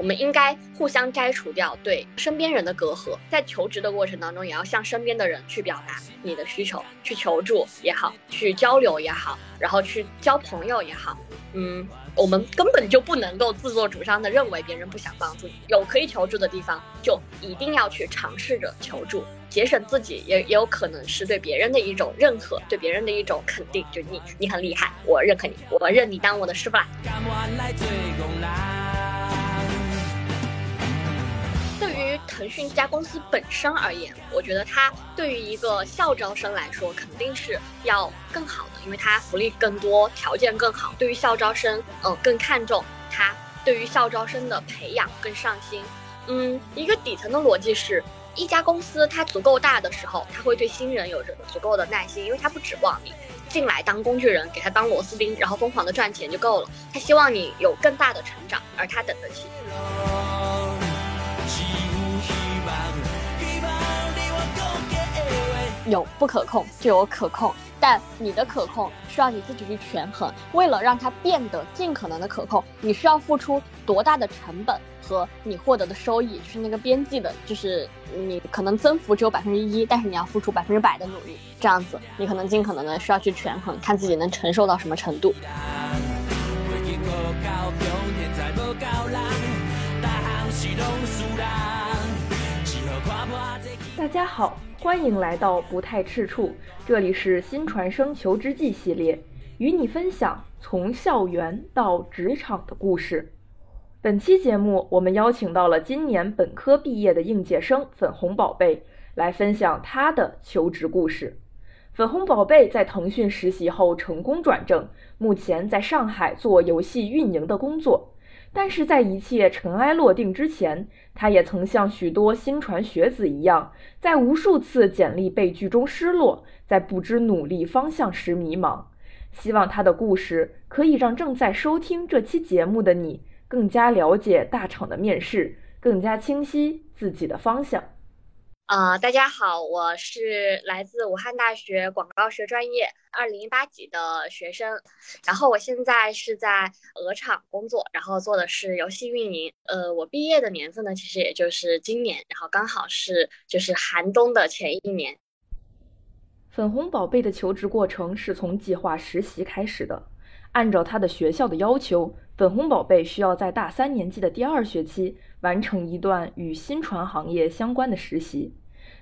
我们应该互相摘除掉对身边人的隔阂，在求职的过程当中，也要向身边的人去表达你的需求，去求助也好，去交流也好，然后去交朋友也好，嗯。我们根本就不能够自作主张的认为别人不想帮助你，有可以求助的地方就一定要去尝试着求助，节省自己也也有可能是对别人的一种认可，对别人的一种肯定，就你你很厉害，我认可你，我认你当我的师傅啦。腾讯这家公司本身而言，我觉得它对于一个校招生来说，肯定是要更好的，因为它福利更多，条件更好。对于校招生，嗯，更看重它对于校招生的培养更上心。嗯，一个底层的逻辑是，一家公司它足够大的时候，它会对新人有着足够的耐心，因为它不指望你进来当工具人，给他当螺丝钉，然后疯狂的赚钱就够了。他希望你有更大的成长，而他等得起。有不可控就有可控，但你的可控需要你自己去权衡。为了让它变得尽可能的可控，你需要付出多大的成本和你获得的收益，就是那个边际的，就是你可能增幅只有百分之一，但是你要付出百分之百的努力，这样子你可能尽可能的需要去权衡，看自己能承受到什么程度。大家好。欢迎来到不太赤处，这里是新传声求职记系列，与你分享从校园到职场的故事。本期节目，我们邀请到了今年本科毕业的应届生粉红宝贝，来分享他的求职故事。粉红宝贝在腾讯实习后成功转正，目前在上海做游戏运营的工作。但是在一切尘埃落定之前，他也曾像许多新传学子一样，在无数次简历被拒中失落，在不知努力方向时迷茫。希望他的故事可以让正在收听这期节目的你更加了解大厂的面试，更加清晰自己的方向。啊，大家好，我是来自武汉大学广告学专业二零一八级的学生，然后我现在是在鹅厂工作，然后做的是游戏运营。呃，我毕业的年份呢，其实也就是今年，然后刚好是就是寒冬的前一年。粉红宝贝的求职过程是从计划实习开始的，按照他的学校的要求，粉红宝贝需要在大三年级的第二学期完成一段与新传行业相关的实习。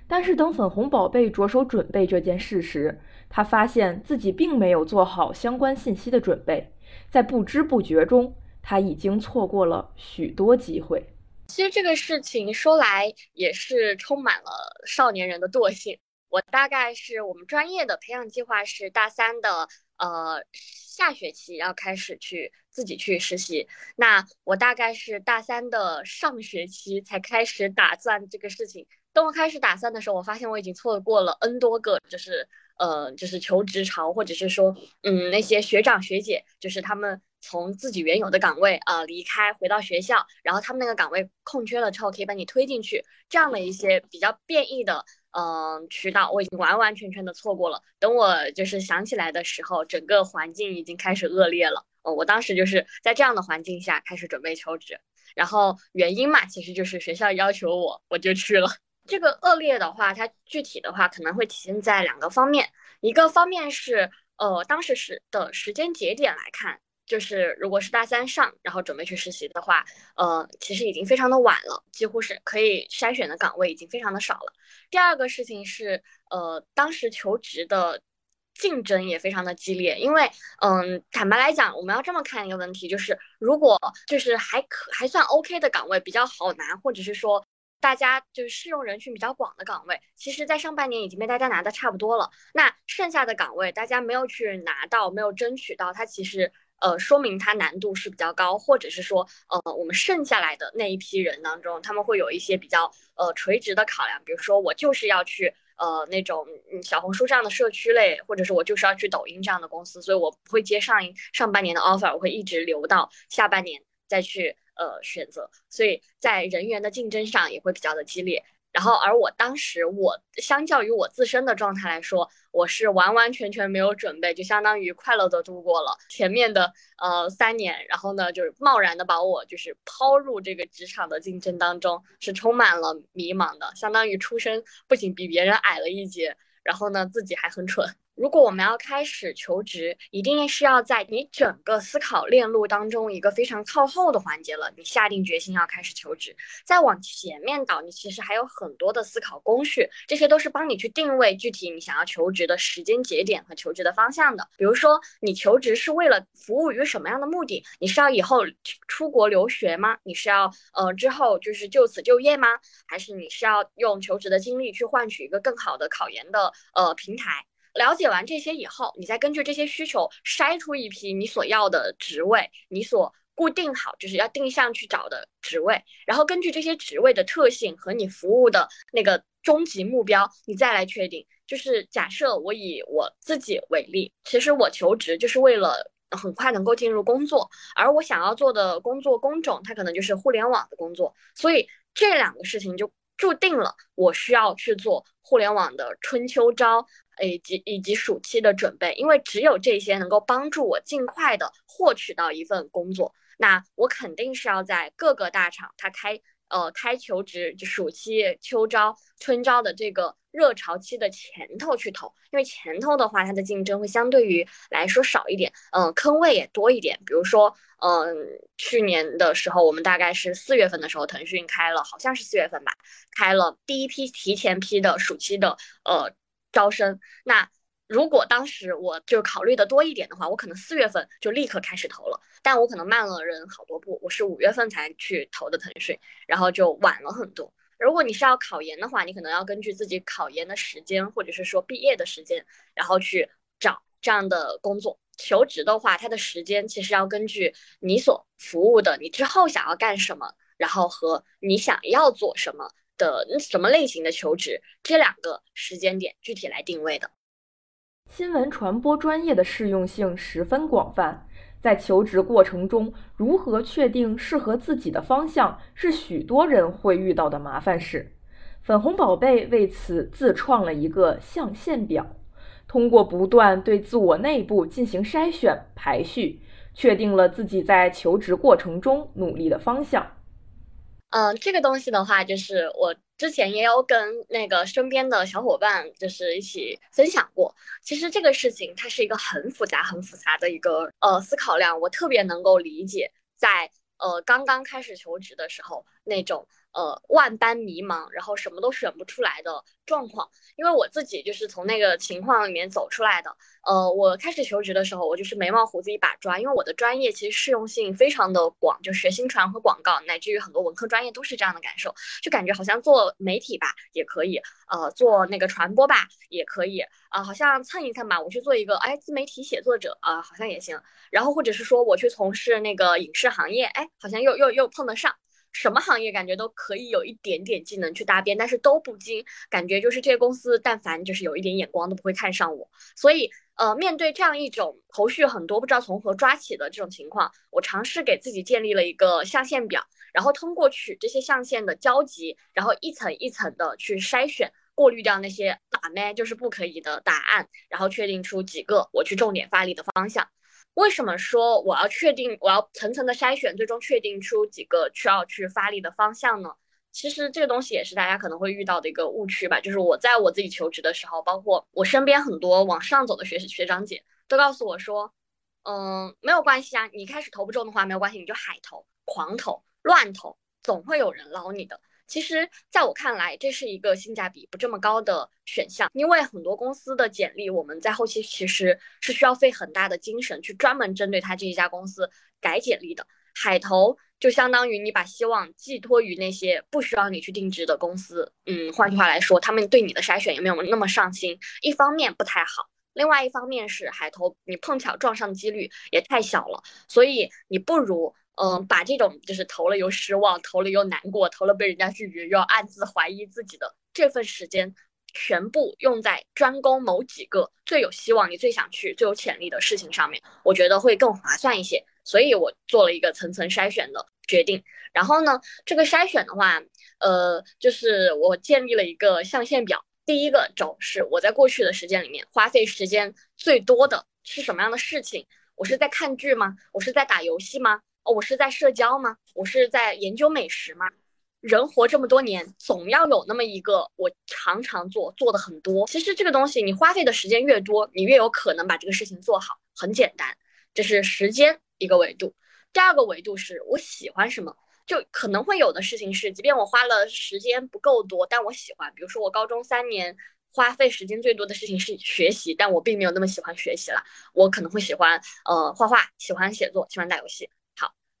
但是等粉红宝贝着手准备这件事时，他发现自己并没有做好相关信息的准备，在不知不觉中，他已经错过了许多机会。其实这个事情说来也是充满了少年人的惰性。我大概是我们专业的培养计划是大三的呃下学期要开始去自己去实习，那我大概是大三的上学期才开始打算这个事情。等我开始打算的时候，我发现我已经错过了 N 多个，就是呃，就是求职潮，或者是说，嗯，那些学长学姐，就是他们从自己原有的岗位啊离开，回到学校，然后他们那个岗位空缺了之后，可以把你推进去，这样的一些比较变异的嗯渠道，我已经完完全全的错过了。等我就是想起来的时候，整个环境已经开始恶劣了。呃，我当时就是在这样的环境下开始准备求职，然后原因嘛，其实就是学校要求我，我就去了。这个恶劣的话，它具体的话可能会体现在两个方面。一个方面是，呃，当时时的时间节点来看，就是如果是大三上，然后准备去实习的话，呃，其实已经非常的晚了，几乎是可以筛选的岗位已经非常的少了。第二个事情是，呃，当时求职的竞争也非常的激烈，因为，嗯，坦白来讲，我们要这么看一个问题，就是如果就是还可还算 OK 的岗位比较好拿，或者是说。大家就是适用人群比较广的岗位，其实，在上半年已经被大家拿的差不多了。那剩下的岗位，大家没有去拿到，没有争取到，它其实，呃，说明它难度是比较高，或者是说，呃，我们剩下来的那一批人当中，他们会有一些比较，呃，垂直的考量，比如说，我就是要去，呃，那种小红书这样的社区类，或者是我就是要去抖音这样的公司，所以我不会接上上半年的 offer，我会一直留到下半年再去。呃，选择，所以在人员的竞争上也会比较的激烈。然后，而我当时，我相较于我自身的状态来说，我是完完全全没有准备，就相当于快乐的度过了前面的呃三年。然后呢，就是贸然的把我就是抛入这个职场的竞争当中，是充满了迷茫的，相当于出生不仅比别人矮了一截，然后呢，自己还很蠢。如果我们要开始求职，一定是要在你整个思考链路当中一个非常靠后的环节了。你下定决心要开始求职，再往前面倒，你其实还有很多的思考工序，这些都是帮你去定位具体你想要求职的时间节点和求职的方向的。比如说，你求职是为了服务于什么样的目的？你是要以后出国留学吗？你是要呃之后就是就此就业吗？还是你是要用求职的经历去换取一个更好的考研的呃平台？了解完这些以后，你再根据这些需求筛出一批你所要的职位，你所固定好就是要定向去找的职位，然后根据这些职位的特性和你服务的那个终极目标，你再来确定。就是假设我以我自己为例，其实我求职就是为了很快能够进入工作，而我想要做的工作工种，它可能就是互联网的工作，所以这两个事情就注定了我需要去做互联网的春秋招。以及以及暑期的准备，因为只有这些能够帮助我尽快的获取到一份工作。那我肯定是要在各个大厂，它开呃开求职就暑期、秋招、春招的这个热潮期的前头去投，因为前头的话，它的竞争会相对于来说少一点，嗯，坑位也多一点。比如说，嗯，去年的时候，我们大概是四月份的时候，腾讯开了，好像是四月份吧，开了第一批提前批的暑期的呃。招生，那如果当时我就考虑的多一点的话，我可能四月份就立刻开始投了，但我可能慢了人好多步，我是五月份才去投的腾讯，然后就晚了很多。如果你是要考研的话，你可能要根据自己考研的时间，或者是说毕业的时间，然后去找这样的工作。求职的话，它的时间其实要根据你所服务的，你之后想要干什么，然后和你想要做什么。的什么类型的求职，这两个时间点具体来定位的。新闻传播专业的适用性十分广泛，在求职过程中，如何确定适合自己的方向，是许多人会遇到的麻烦事。粉红宝贝为此自创了一个象限表，通过不断对自我内部进行筛选排序，确定了自己在求职过程中努力的方向。嗯，这个东西的话，就是我之前也有跟那个身边的小伙伴，就是一起分享过。其实这个事情它是一个很复杂、很复杂的一个呃思考量，我特别能够理解，在呃刚刚开始求职的时候那种。呃，万般迷茫，然后什么都选不出来的状况。因为我自己就是从那个情况里面走出来的。呃，我开始求职的时候，我就是眉毛胡子一把抓，因为我的专业其实适用性非常的广，就学新传和广告，乃至于很多文科专业都是这样的感受，就感觉好像做媒体吧也可以，呃，做那个传播吧也可以，啊，好像蹭一蹭吧，我去做一个哎自媒体写作者啊，好像也行。然后或者是说我去从事那个影视行业，哎，好像又又又碰得上。什么行业感觉都可以有一点点技能去搭边，但是都不精，感觉就是这些公司但凡就是有一点眼光都不会看上我。所以，呃，面对这样一种头绪很多不知道从何抓起的这种情况，我尝试给自己建立了一个象限表，然后通过取这些象限的交集，然后一层一层的去筛选、过滤掉那些打咩就是不可以的答案，然后确定出几个我去重点发力的方向。为什么说我要确定，我要层层的筛选，最终确定出几个需要去发力的方向呢？其实这个东西也是大家可能会遇到的一个误区吧。就是我在我自己求职的时候，包括我身边很多往上走的学学长姐，都告诉我说，嗯，没有关系啊，你开始投不中的话没有关系，你就海投、狂投、乱投，总会有人捞你的。其实，在我看来，这是一个性价比不这么高的选项，因为很多公司的简历，我们在后期其实是需要费很大的精神去专门针对他这一家公司改简历的。海投就相当于你把希望寄托于那些不需要你去定制的公司，嗯，换句话来说，他们对你的筛选也没有那么上心。一方面不太好，另外一方面是海投你碰巧撞上的几率也太小了，所以你不如。嗯，把这种就是投了又失望，投了又难过，投了被人家拒绝又要暗自怀疑自己的这份时间，全部用在专攻某几个最有希望、你最想去、最有潜力的事情上面，我觉得会更划算一些。所以我做了一个层层筛选的决定。然后呢，这个筛选的话，呃，就是我建立了一个象限表。第一个轴是我在过去的时间里面花费时间最多的是什么样的事情？我是在看剧吗？我是在打游戏吗？哦，我是在社交吗？我是在研究美食吗？人活这么多年，总要有那么一个我常常做，做的很多。其实这个东西，你花费的时间越多，你越有可能把这个事情做好。很简单，这是时间一个维度。第二个维度是我喜欢什么。就可能会有的事情是，即便我花了时间不够多，但我喜欢。比如说，我高中三年花费时间最多的事情是学习，但我并没有那么喜欢学习了。我可能会喜欢呃画画，喜欢写作，喜欢打游戏。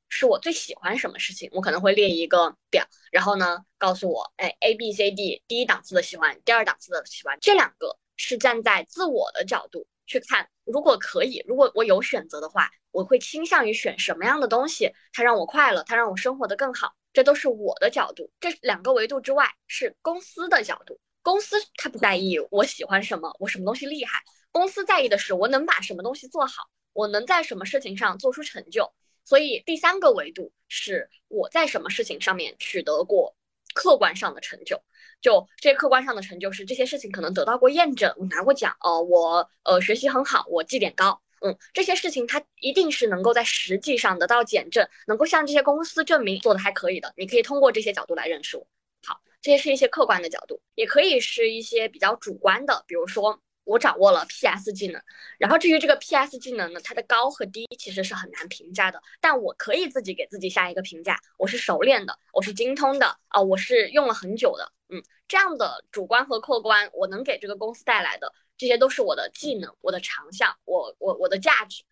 是我最喜欢什么事情？我可能会列一个表，然后呢，告诉我，哎，A B C D，第一档次的喜欢，第二档次的喜欢，这两个是站在自我的角度去看。如果可以，如果我有选择的话。我会倾向于选什么样的东西，它让我快乐，它让我生活的更好，这都是我的角度。这两个维度之外是公司的角度，公司他不在意我喜欢什么，我什么东西厉害，公司在意的是我能把什么东西做好，我能在什么事情上做出成就。所以第三个维度是我在什么事情上面取得过客观上的成就，就这些客观上的成就是这些事情可能得到过验证，我拿过奖，呃，我呃学习很好，我绩点高。嗯，这些事情它一定是能够在实际上得到检证，能够向这些公司证明做的还可以的。你可以通过这些角度来认识我。好，这些是一些客观的角度，也可以是一些比较主观的，比如说我掌握了 PS 技能，然后至于这个 PS 技能呢，它的高和低其实是很难评价的，但我可以自己给自己下一个评价，我是熟练的，我是精通的啊，我是用了很久的。嗯，这样的主观和客观，我能给这个公司带来的。这些都是我的技能，我的长项，我我我的价值。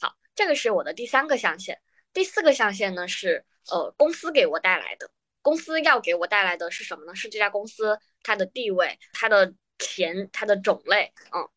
好，这个是我的第三个象限。第四个象限呢是呃公司给我带来的，公司要给我带来的是什么呢？是这家公司它的地位、它的钱、它的种类。嗯，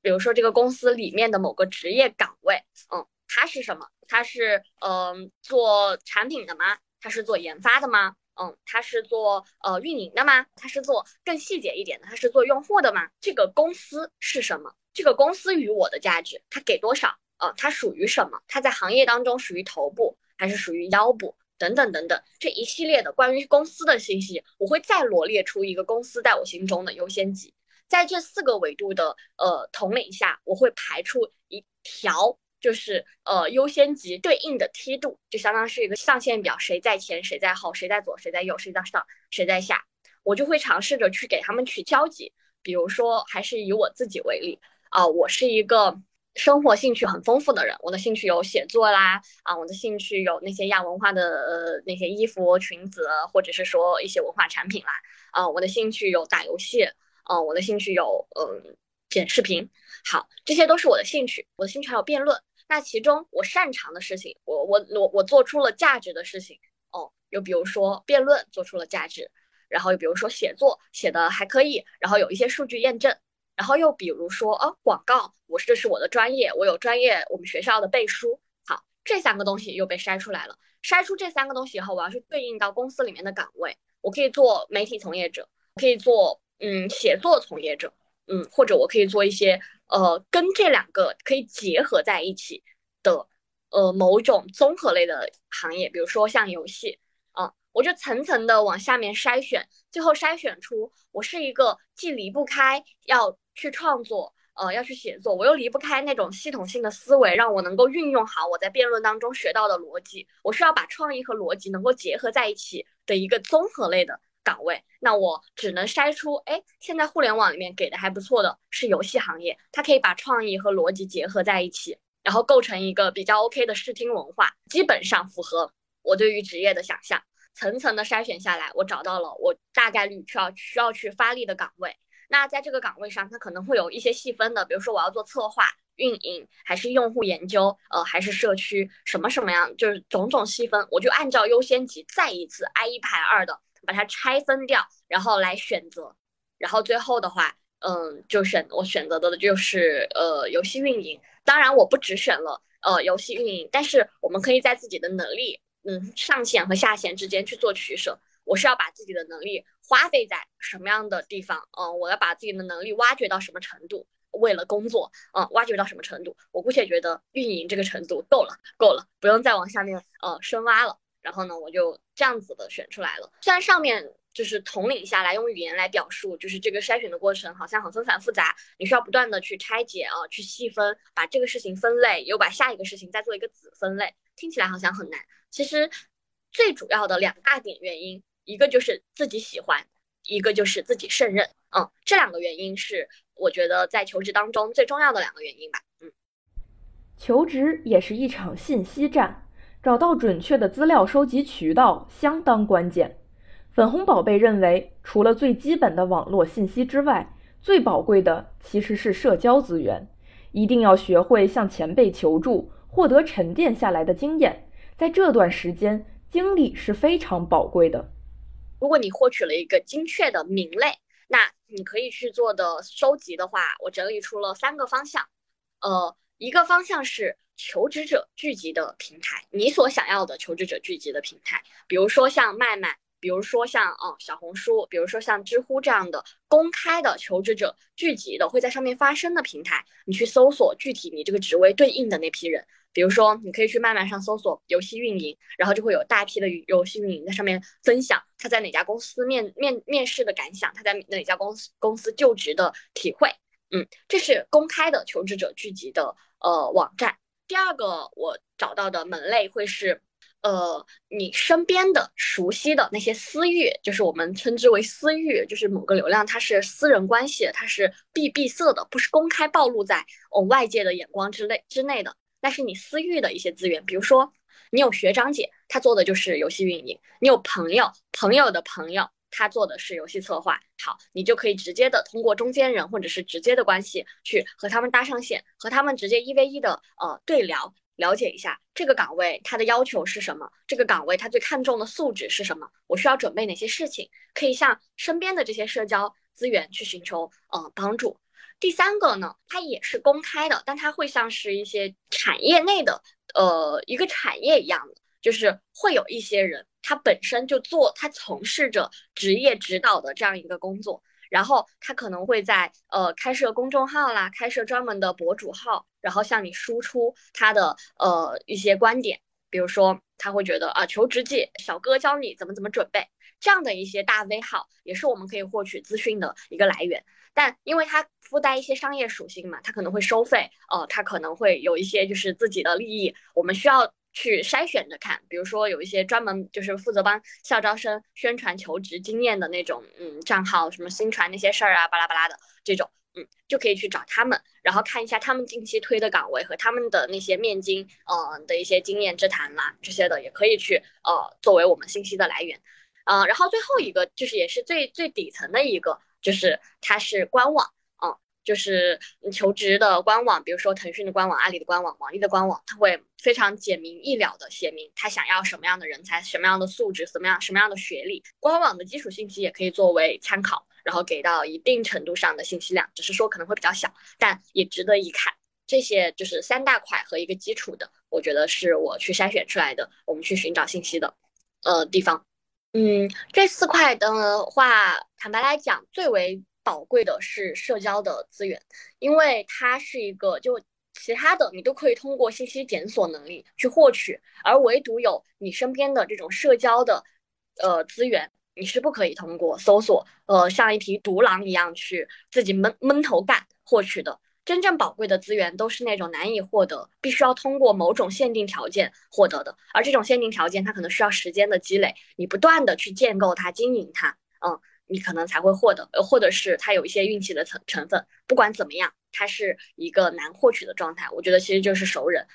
比如说这个公司里面的某个职业岗位，嗯，它是什么？它是嗯做产品的吗？它是做研发的吗？嗯，它是做呃运营的吗？它是做更细节一点的？它是做用户的吗？这个公司是什么？这个公司与我的价值，它给多少？呃，它属于什么？它在行业当中属于头部还是属于腰部？等等等等，这一系列的关于公司的信息，我会再罗列出一个公司在我心中的优先级。在这四个维度的呃统领下，我会排出一条。就是呃优先级对应的梯度，就相当是一个象限表，谁在前，谁在后，谁在左，谁在右，谁在上，谁在下，我就会尝试着去给他们取交集。比如说，还是以我自己为例啊，我是一个生活兴趣很丰富的人，我的兴趣有写作啦，啊，我的兴趣有那些亚文化的呃那些衣服、裙子，或者是说一些文化产品啦，啊，我的兴趣有打游戏，啊，我的兴趣有嗯剪视频，好，这些都是我的兴趣，我的兴趣还有辩论。那其中我擅长的事情，我我我我做出了价值的事情哦，又比如说辩论做出了价值，然后又比如说写作写的还可以，然后有一些数据验证，然后又比如说哦广告，我是这是我的专业，我有专业我们学校的背书，好，这三个东西又被筛出来了，筛出这三个东西以后，我要去对应到公司里面的岗位，我可以做媒体从业者，可以做嗯写作从业者，嗯或者我可以做一些。呃，跟这两个可以结合在一起的，呃，某种综合类的行业，比如说像游戏，啊，我就层层的往下面筛选，最后筛选出我是一个既离不开要去创作，呃，要去写作，我又离不开那种系统性的思维，让我能够运用好我在辩论当中学到的逻辑，我是要把创意和逻辑能够结合在一起的一个综合类的。岗位，那我只能筛出，哎，现在互联网里面给的还不错的是游戏行业，它可以把创意和逻辑结合在一起，然后构成一个比较 OK 的视听文化，基本上符合我对于职业的想象。层层的筛选下来，我找到了我大概率需要需要去发力的岗位。那在这个岗位上，它可能会有一些细分的，比如说我要做策划、运营，还是用户研究，呃，还是社区，什么什么样，就是种种细分，我就按照优先级再一次挨一排二的。把它拆分掉，然后来选择，然后最后的话，嗯，就选我选择的就是呃游戏运营。当然，我不只选了呃游戏运营，但是我们可以在自己的能力，嗯，上限和下限之间去做取舍。我是要把自己的能力花费在什么样的地方？嗯，我要把自己的能力挖掘到什么程度？为了工作，嗯，挖掘到什么程度？我姑且觉得运营这个程度够了，够了，不用再往下面呃深挖了。然后呢，我就这样子的选出来了。虽然上面就是统领下来，用语言来表述，就是这个筛选的过程好像很纷繁复杂，你需要不断的去拆解啊，去细分，把这个事情分类，又把下一个事情再做一个子分类，听起来好像很难。其实最主要的两大点原因，一个就是自己喜欢，一个就是自己胜任。嗯，这两个原因是我觉得在求职当中最重要的两个原因吧。嗯，求职也是一场信息战，找到准确的资料收集渠道相当关键。粉红宝贝认为，除了最基本的网络信息之外，最宝贵的其实是社交资源。一定要学会向前辈求助，获得沉淀下来的经验。在这段时间，精力是非常宝贵的。如果你获取了一个精确的名类，那你可以去做的收集的话，我整理出了三个方向。呃，一个方向是求职者聚集的平台，你所想要的求职者聚集的平台，比如说像麦麦。比如说像哦小红书，比如说像知乎这样的公开的求职者聚集的会在上面发声的平台，你去搜索具体你这个职位对应的那批人。比如说，你可以去麦麦上搜索游戏运营，然后就会有大批的游戏运营在上面分享他在哪家公司面面面试的感想，他在哪家公司公司就职的体会。嗯，这是公开的求职者聚集的呃网站。第二个我找到的门类会是。呃，你身边的熟悉的那些私域，就是我们称之为私域，就是某个流量它是私人关系，它是闭闭塞的，不是公开暴露在哦外界的眼光之内之内的，那是你私域的一些资源。比如说，你有学长姐，他做的就是游戏运营；你有朋友，朋友的朋友，他做的是游戏策划。好，你就可以直接的通过中间人或者是直接的关系去和他们搭上线，和他们直接一 v 一的呃对聊。了解一下这个岗位它的要求是什么？这个岗位它最看重的素质是什么？我需要准备哪些事情？可以向身边的这些社交资源去寻求呃帮助。第三个呢，它也是公开的，但它会像是一些产业内的呃一个产业一样的，就是会有一些人他本身就做他从事着职业指导的这样一个工作。然后他可能会在呃开设公众号啦，开设专门的博主号，然后向你输出他的呃一些观点，比如说他会觉得啊求职季小哥教你怎么怎么准备，这样的一些大 V 号也是我们可以获取资讯的一个来源，但因为它附带一些商业属性嘛，它可能会收费，呃，它可能会有一些就是自己的利益，我们需要。去筛选着看，比如说有一些专门就是负责帮校招生宣传求职经验的那种，嗯，账号什么新传那些事儿啊，巴拉巴拉的这种，嗯，就可以去找他们，然后看一下他们近期推的岗位和他们的那些面经，嗯的一些经验之谈啦，这些的也可以去，呃，作为我们信息的来源，嗯，然后最后一个就是也是最最底层的一个，就是它是官网。嗯就是求职的官网，比如说腾讯的官网、阿里的官网、网易的官网，它会非常简明易了的写明他想要什么样的人才、什么样的素质、什么样什么样的学历。官网的基础信息也可以作为参考，然后给到一定程度上的信息量，只是说可能会比较小，但也值得一看。这些就是三大块和一个基础的，我觉得是我去筛选出来的，我们去寻找信息的，呃地方。嗯，这四块的话，坦白来讲，最为。宝贵的是社交的资源，因为它是一个就其他的你都可以通过信息检索能力去获取，而唯独有你身边的这种社交的呃资源，你是不可以通过搜索呃像一匹独狼一样去自己闷闷头干获取的。真正宝贵的资源都是那种难以获得，必须要通过某种限定条件获得的，而这种限定条件它可能需要时间的积累，你不断的去建构它、经营它，嗯。你可能才会获得，或者是它有一些运气的成成分。不管怎么样，它是一个难获取的状态。我觉得其实就是熟人，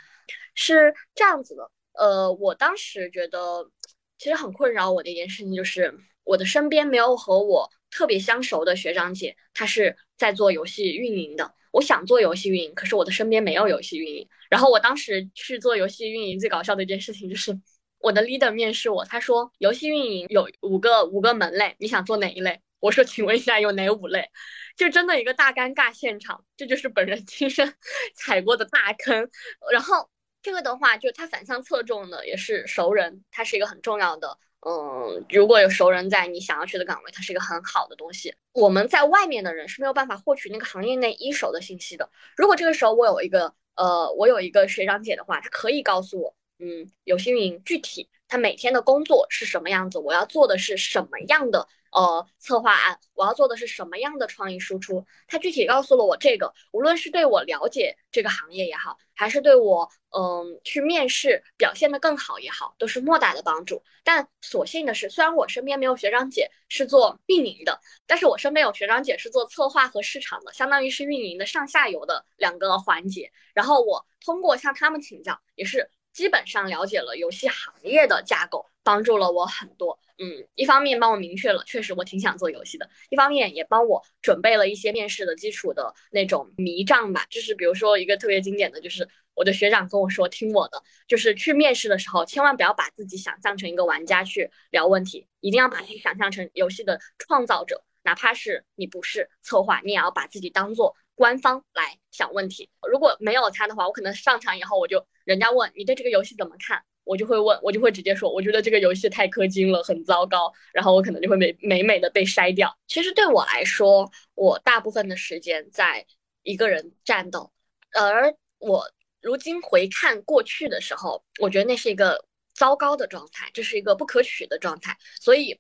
是这样子的。呃，我当时觉得其实很困扰我的一件事情就是，我的身边没有和我特别相熟的学长姐，她是在做游戏运营的。我想做游戏运营，可是我的身边没有游戏运营。然后我当时去做游戏运营，最搞笑的一件事情就是。我的 leader 面试我，他说游戏运营有五个五个门类，你想做哪一类？我说请问一下有哪五类？就真的一个大尴尬现场，这就是本人亲身 踩过的大坑。然后这个的话，就他反向侧重的也是熟人，他是一个很重要的。嗯，如果有熟人在你想要去的岗位，它是一个很好的东西。我们在外面的人是没有办法获取那个行业内一手的信息的。如果这个时候我有一个呃，我有一个学长姐的话，她可以告诉我。嗯，游戏运营具体他每天的工作是什么样子，我要做的是什么样的。呃，策划案我要做的是什么样的创意输出？他具体告诉了我这个，无论是对我了解这个行业也好，还是对我嗯去面试表现的更好也好，都是莫大的帮助。但所幸的是，虽然我身边没有学长姐是做运营的，但是我身边有学长姐是做策划和市场的，相当于是运营的上下游的两个环节。然后我通过向他们请教，也是基本上了解了游戏行业的架构，帮助了我很多。嗯，一方面帮我明确了，确实我挺想做游戏的；一方面也帮我准备了一些面试的基础的那种迷障吧。就是比如说一个特别经典的就是我的学长跟我说，听我的，就是去面试的时候，千万不要把自己想象成一个玩家去聊问题，一定要把自己想象成游戏的创造者，哪怕是你不是策划，你也要把自己当做官方来想问题。如果没有他的话，我可能上场以后我就人家问你对这个游戏怎么看？我就会问，我就会直接说，我觉得这个游戏太氪金了，很糟糕，然后我可能就会美美美的被筛掉。其实对我来说，我大部分的时间在一个人战斗，而我如今回看过去的时候，我觉得那是一个糟糕的状态，这是一个不可取的状态。所以，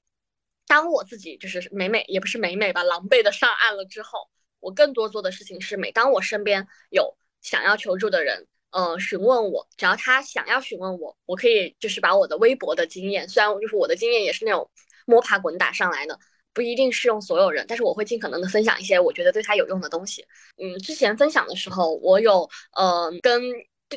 当我自己就是美美也不是美美吧，狼狈的上岸了之后，我更多做的事情是，每当我身边有想要求助的人。呃，询问我，只要他想要询问我，我可以就是把我的微博的经验，虽然就是我的经验也是那种摸爬滚打上来的，不一定适用所有人，但是我会尽可能的分享一些我觉得对他有用的东西。嗯，之前分享的时候，我有呃跟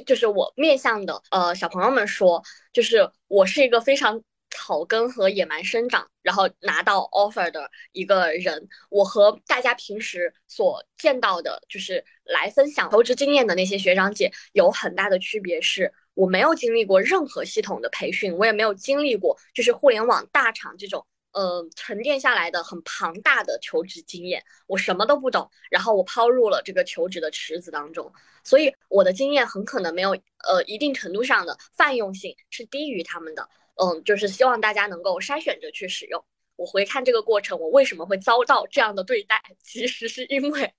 就是我面向的呃小朋友们说，就是我是一个非常。草根和野蛮生长，然后拿到 offer 的一个人，我和大家平时所见到的，就是来分享求职经验的那些学长姐有很大的区别。是我没有经历过任何系统的培训，我也没有经历过就是互联网大厂这种呃沉淀下来的很庞大的求职经验，我什么都不懂，然后我抛入了这个求职的池子当中，所以我的经验很可能没有呃一定程度上的泛用性是低于他们的。嗯，就是希望大家能够筛选着去使用。我回看这个过程，我为什么会遭到这样的对待？其实是因为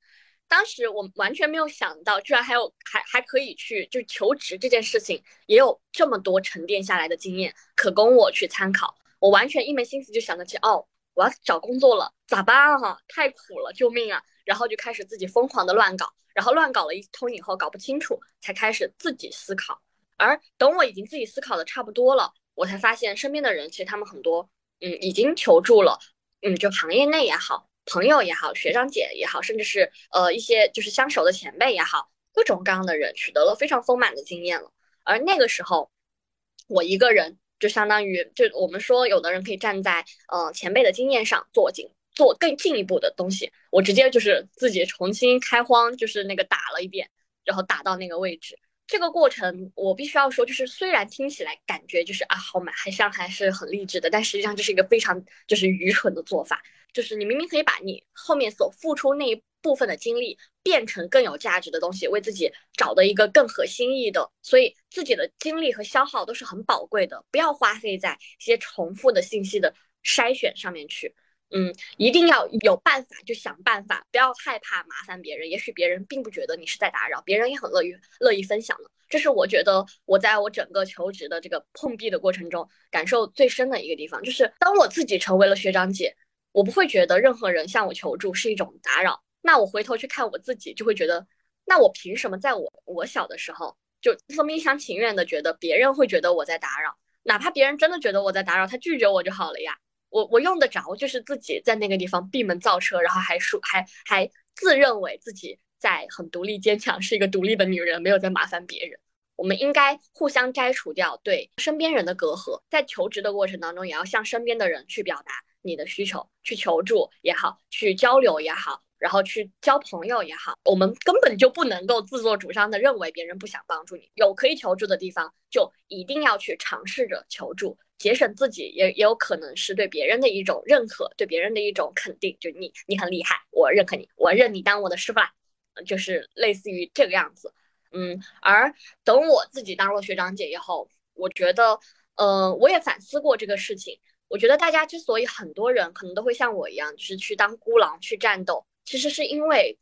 当时我完全没有想到，居然还有还还可以去就求职这件事情，也有这么多沉淀下来的经验可供我去参考。我完全一门心思就想着去，哦，我要找工作了，咋办啊？太苦了，救命啊！然后就开始自己疯狂的乱搞，然后乱搞了一通以后搞不清楚，才开始自己思考。而等我已经自己思考的差不多了。我才发现，身边的人其实他们很多，嗯，已经求助了，嗯，就行业内也好，朋友也好，学长姐也好，甚至是呃一些就是相熟的前辈也好，各种各样的人取得了非常丰满的经验了。而那个时候，我一个人就相当于，就我们说，有的人可以站在呃前辈的经验上做进做更进一步的东西，我直接就是自己重新开荒，就是那个打了一遍，然后打到那个位置。这个过程我必须要说，就是虽然听起来感觉就是啊，好嘛还像还是很励志的，但实际上这是一个非常就是愚蠢的做法。就是你明明可以把你后面所付出那一部分的精力变成更有价值的东西，为自己找的一个更合心意的，所以自己的精力和消耗都是很宝贵的，不要花费在一些重复的信息的筛选上面去。嗯，一定要有办法就想办法，不要害怕麻烦别人。也许别人并不觉得你是在打扰，别人也很乐于乐意分享的。这是我觉得我在我整个求职的这个碰壁的过程中感受最深的一个地方，就是当我自己成为了学长姐，我不会觉得任何人向我求助是一种打扰。那我回头去看我自己，就会觉得，那我凭什么在我我小的时候就这么一厢情愿的觉得别人会觉得我在打扰？哪怕别人真的觉得我在打扰，他拒绝我就好了呀。我我用得着，就是自己在那个地方闭门造车，然后还说还还自认为自己在很独立坚强，是一个独立的女人，没有在麻烦别人。我们应该互相摘除掉对身边人的隔阂，在求职的过程当中，也要向身边的人去表达你的需求，去求助也好，去交流也好，然后去交朋友也好。我们根本就不能够自作主张的认为别人不想帮助你，有可以求助的地方，就一定要去尝试着求助。节省自己也也有可能是对别人的一种认可，对别人的一种肯定，就你你很厉害，我认可你，我认你当我的师傅啦，就是类似于这个样子。嗯，而等我自己当了学长姐以后，我觉得，呃，我也反思过这个事情。我觉得大家之所以很多人可能都会像我一样，就是去当孤狼去战斗，其实是因为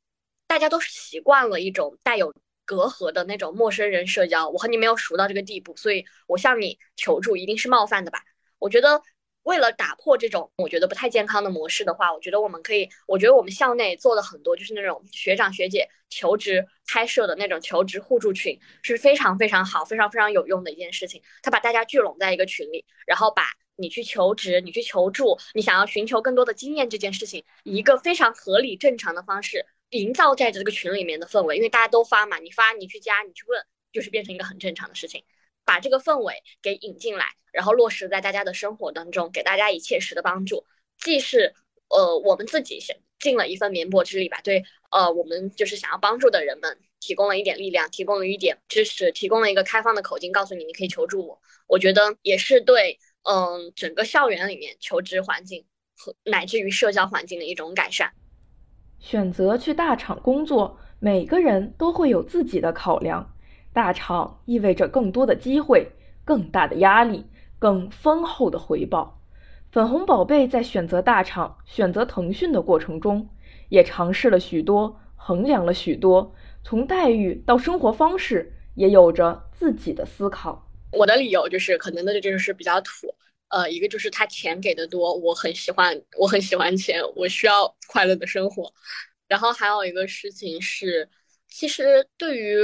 大家都是习惯了一种带有隔阂的那种陌生人社交，我和你没有熟到这个地步，所以我向你求助一定是冒犯的吧？我觉得。为了打破这种我觉得不太健康的模式的话，我觉得我们可以，我觉得我们校内做了很多，就是那种学长学姐求职开设的那种求职互助群，是非常非常好、非常非常有用的一件事情。他把大家聚拢在一个群里，然后把你去求职、你去求助、你想要寻求更多的经验这件事情，以一个非常合理正常的方式营造在这个群里面的氛围，因为大家都发嘛，你发你去加你去问，就是变成一个很正常的事情。把这个氛围给引进来，然后落实在大家的生活当中，给大家以切实的帮助，既是呃我们自己是尽了一份绵薄之力吧，对呃我们就是想要帮助的人们提供了一点力量，提供了一点支持，提供了一个开放的口径，告诉你你可以求助我。我觉得也是对嗯整个校园里面求职环境和乃至于社交环境的一种改善。选择去大厂工作，每个人都会有自己的考量。大厂意味着更多的机会、更大的压力、更丰厚的回报。粉红宝贝在选择大厂、选择腾讯的过程中，也尝试了许多，衡量了许多，从待遇到生活方式，也有着自己的思考。我的理由就是，可能的就是比较土。呃，一个就是他钱给的多，我很喜欢，我很喜欢钱，我需要快乐的生活。然后还有一个事情是，其实对于。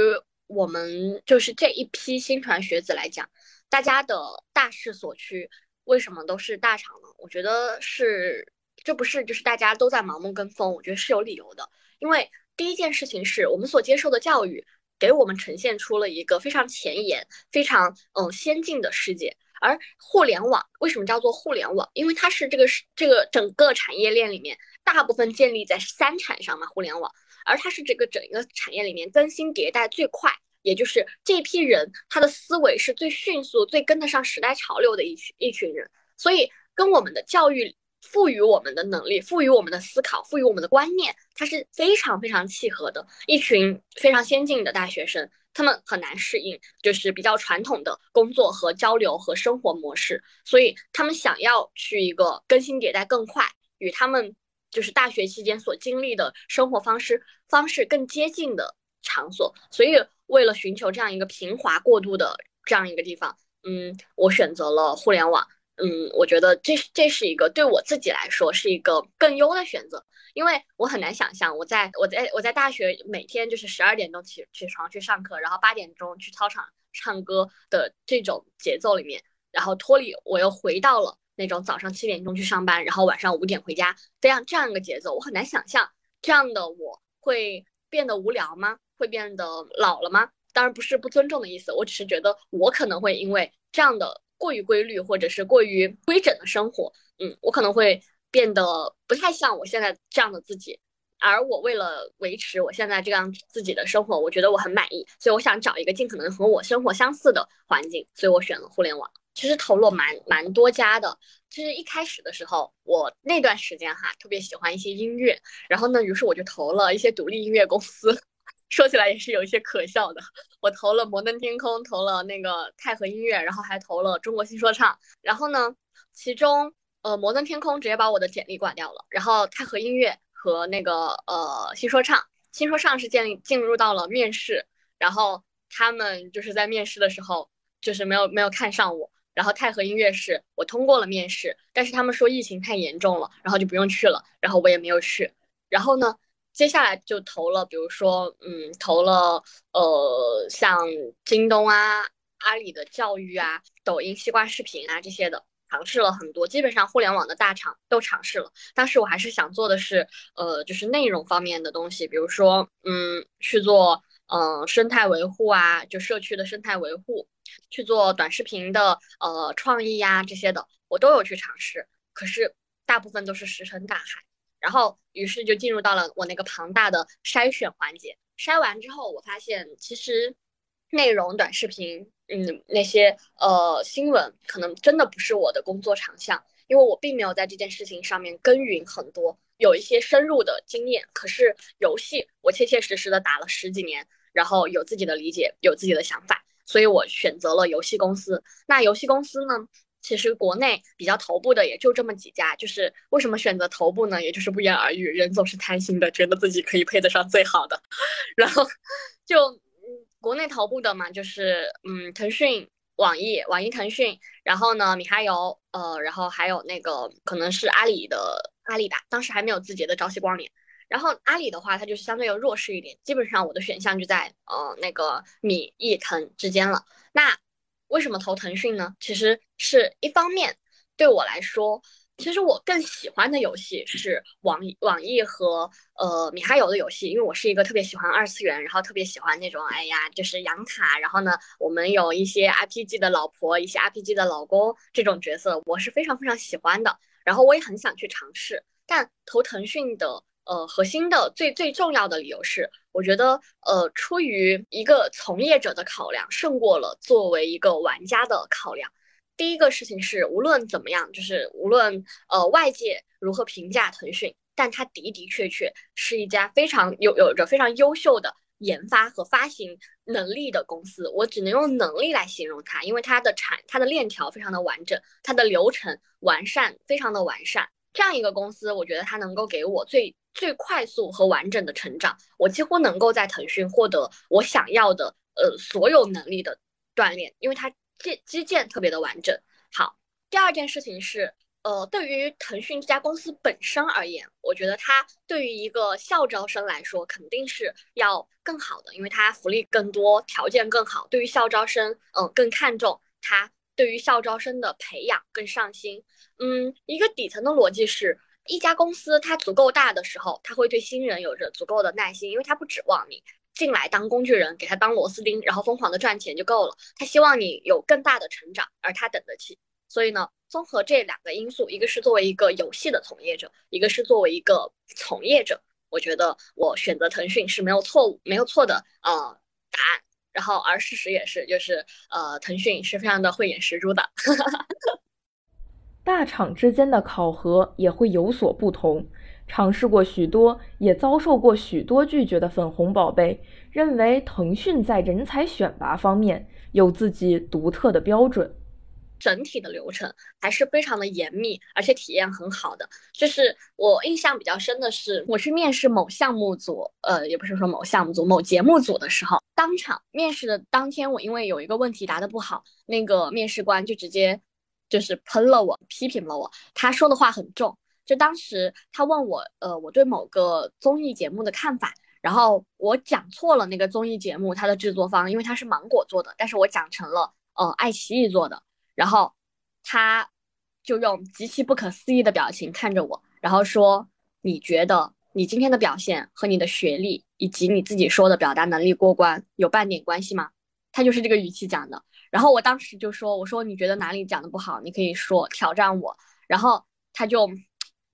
我们就是这一批新传学子来讲，大家的大势所趋，为什么都是大厂呢？我觉得是，这不是就是大家都在盲目跟风，我觉得是有理由的。因为第一件事情是我们所接受的教育，给我们呈现出了一个非常前沿、非常嗯先进的世界。而互联网为什么叫做互联网？因为它是这个这个整个产业链里面大部分建立在三产上嘛，互联网。而它是这个整一个产业里面更新迭代最快，也就是这批人他的思维是最迅速、最跟得上时代潮流的一群一群人，所以跟我们的教育赋予我们的能力、赋予我们的思考、赋予我们的观念，它是非常非常契合的。一群非常先进的大学生，他们很难适应就是比较传统的工作和交流和生活模式，所以他们想要去一个更新迭代更快，与他们。就是大学期间所经历的生活方式方式更接近的场所，所以为了寻求这样一个平滑过渡的这样一个地方，嗯，我选择了互联网，嗯，我觉得这这是一个对我自己来说是一个更优的选择，因为我很难想象我在我在我在大学每天就是十二点钟起起床去上课，然后八点钟去操场唱歌的这种节奏里面，然后脱离我又回到了。那种早上七点钟去上班，然后晚上五点回家，这样这样一个节奏，我很难想象这样的我会变得无聊吗？会变得老了吗？当然不是不尊重的意思，我只是觉得我可能会因为这样的过于规律或者是过于规整的生活，嗯，我可能会变得不太像我现在这样的自己。而我为了维持我现在这样自己的生活，我觉得我很满意，所以我想找一个尽可能和我生活相似的环境，所以我选了互联网。其实投了蛮蛮多家的。其实一开始的时候，我那段时间哈特别喜欢一些音乐，然后呢，于是我就投了一些独立音乐公司。说起来也是有一些可笑的，我投了摩登天空，投了那个泰和音乐，然后还投了中国新说唱。然后呢，其中呃摩登天空直接把我的简历挂掉了，然后泰和音乐和那个呃新说唱，新说唱是建立进入到了面试，然后他们就是在面试的时候就是没有没有看上我。然后泰和音乐是我通过了面试，但是他们说疫情太严重了，然后就不用去了，然后我也没有去。然后呢，接下来就投了，比如说，嗯，投了呃，像京东啊、阿里的教育啊、抖音、西瓜视频啊这些的，尝试了很多，基本上互联网的大厂都尝试了。当时我还是想做的是，呃，就是内容方面的东西，比如说，嗯，去做。嗯，生态维护啊，就社区的生态维护，去做短视频的呃创意呀这些的，我都有去尝试。可是大部分都是石沉大海。然后，于是就进入到了我那个庞大的筛选环节。筛完之后，我发现其实内容短视频，嗯，那些呃新闻，可能真的不是我的工作长项，因为我并没有在这件事情上面耕耘很多。有一些深入的经验，可是游戏我切切实实的打了十几年，然后有自己的理解，有自己的想法，所以我选择了游戏公司。那游戏公司呢，其实国内比较头部的也就这么几家。就是为什么选择头部呢？也就是不言而喻，人总是贪心的，觉得自己可以配得上最好的，然后就国内头部的嘛，就是嗯，腾讯、网易、网易、腾讯，然后呢，米哈游，呃，然后还有那个可能是阿里的阿里吧，当时还没有字节的朝夕光年。然后阿里的话，它就是相对要弱势一点，基本上我的选项就在呃那个米易腾之间了。那为什么投腾讯呢？其实是一方面对我来说。其实我更喜欢的游戏是网网易和呃米哈游的游戏，因为我是一个特别喜欢二次元，然后特别喜欢那种哎呀，就是养卡，然后呢，我们有一些 RPG 的老婆，一些 RPG 的老公这种角色，我是非常非常喜欢的。然后我也很想去尝试，但投腾讯的呃核心的最最重要的理由是，我觉得呃出于一个从业者的考量，胜过了作为一个玩家的考量。第一个事情是，无论怎么样，就是无论呃外界如何评价腾讯，但它的的确确是一家非常有有着非常优秀的研发和发行能力的公司。我只能用能力来形容它，因为它的产它的链条非常的完整，它的流程完善，非常的完善。这样一个公司，我觉得它能够给我最最快速和完整的成长。我几乎能够在腾讯获得我想要的呃所有能力的锻炼，因为它。基基建特别的完整。好，第二件事情是，呃，对于腾讯这家公司本身而言，我觉得它对于一个校招生来说，肯定是要更好的，因为它福利更多，条件更好。对于校招生，嗯，更看重它对于校招生的培养更上心。嗯，一个底层的逻辑是，一家公司它足够大的时候，它会对新人有着足够的耐心，因为它不指望你。进来当工具人，给他当螺丝钉，然后疯狂的赚钱就够了。他希望你有更大的成长，而他等得起。所以呢，综合这两个因素，一个是作为一个游戏的从业者，一个是作为一个从业者，我觉得我选择腾讯是没有错误、没有错的呃答案。然后，而事实也是，就是呃，腾讯是非常的慧眼识珠的。大厂之间的考核也会有所不同。尝试过许多，也遭受过许多拒绝的粉红宝贝，认为腾讯在人才选拔方面有自己独特的标准。整体的流程还是非常的严密，而且体验很好的。就是我印象比较深的是，我去面试某项目组，呃，也不是说某项目组，某节目组的时候，当场面试的当天，我因为有一个问题答得不好，那个面试官就直接就是喷了我，批评了我，他说的话很重。就当时他问我，呃，我对某个综艺节目的看法，然后我讲错了那个综艺节目它的制作方，因为它是芒果做的，但是我讲成了呃爱奇艺做的，然后他就用极其不可思议的表情看着我，然后说：“你觉得你今天的表现和你的学历以及你自己说的表达能力过关有半点关系吗？”他就是这个语气讲的，然后我当时就说：“我说你觉得哪里讲的不好，你可以说挑战我。”然后他就。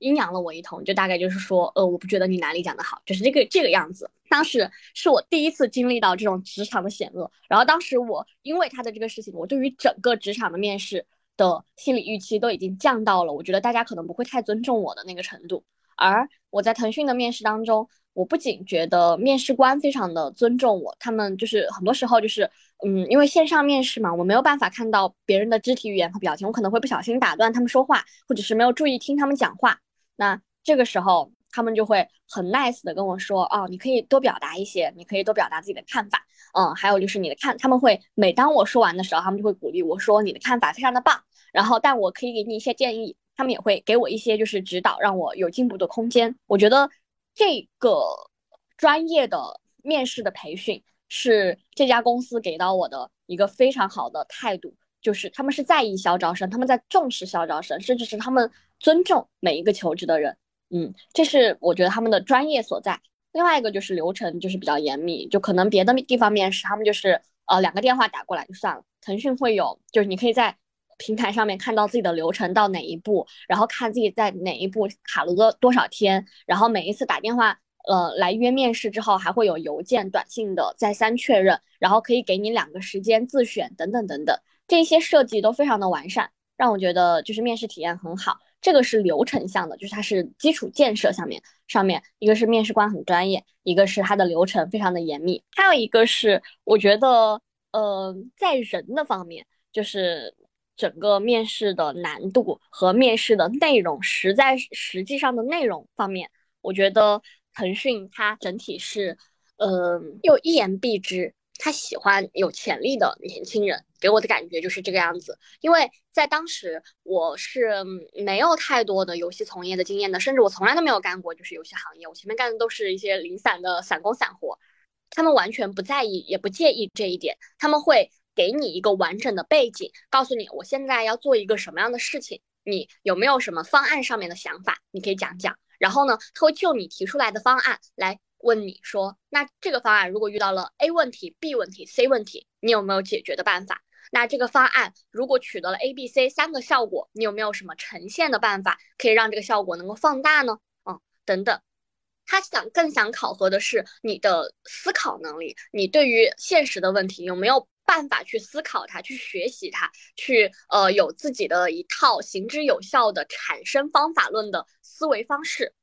阴阳了我一通，就大概就是说，呃，我不觉得你哪里讲的好，就是这个这个样子。当时是我第一次经历到这种职场的险恶，然后当时我因为他的这个事情，我对于整个职场的面试的心理预期都已经降到了，我觉得大家可能不会太尊重我的那个程度。而我在腾讯的面试当中，我不仅觉得面试官非常的尊重我，他们就是很多时候就是，嗯，因为线上面试嘛，我没有办法看到别人的肢体语言和表情，我可能会不小心打断他们说话，或者是没有注意听他们讲话。那这个时候，他们就会很 nice 的跟我说，哦，你可以多表达一些，你可以多表达自己的看法，嗯，还有就是你的看，他们会每当我说完的时候，他们就会鼓励我说你的看法非常的棒，然后但我可以给你一些建议，他们也会给我一些就是指导，让我有进步的空间。我觉得这个专业的面试的培训是这家公司给到我的一个非常好的态度，就是他们是在意校招生，他们在重视校招生，甚至是他们。尊重每一个求职的人，嗯，这是我觉得他们的专业所在。另外一个就是流程就是比较严密，就可能别的地方面试他们就是呃两个电话打过来就算了。腾讯会有，就是你可以在平台上面看到自己的流程到哪一步，然后看自己在哪一步卡了个多少天，然后每一次打电话呃来约面试之后，还会有邮件、短信的再三确认，然后可以给你两个时间自选等等等等，这些设计都非常的完善，让我觉得就是面试体验很好。这个是流程项的，就是它是基础建设上面上面，一个是面试官很专业，一个是它的流程非常的严密，还有一个是我觉得，呃，在人的方面，就是整个面试的难度和面试的内容，实在实际上的内容方面，我觉得腾讯它整体是，呃，又一言蔽之，他喜欢有潜力的年轻人，给我的感觉就是这个样子。因为在当时我是没有太多的游戏从业的经验的，甚至我从来都没有干过就是游戏行业，我前面干的都是一些零散的散工散活。他们完全不在意，也不介意这一点，他们会给你一个完整的背景，告诉你我现在要做一个什么样的事情，你有没有什么方案上面的想法，你可以讲讲。然后呢，他会就你提出来的方案来。问你说，那这个方案如果遇到了 A 问题、B 问题、C 问题，你有没有解决的办法？那这个方案如果取得了 A、B、C 三个效果，你有没有什么呈现的办法，可以让这个效果能够放大呢？嗯，等等。他想更想考核的是你的思考能力，你对于现实的问题有没有办法去思考它、去学习它、去呃有自己的一套行之有效的产生方法论的思维方式。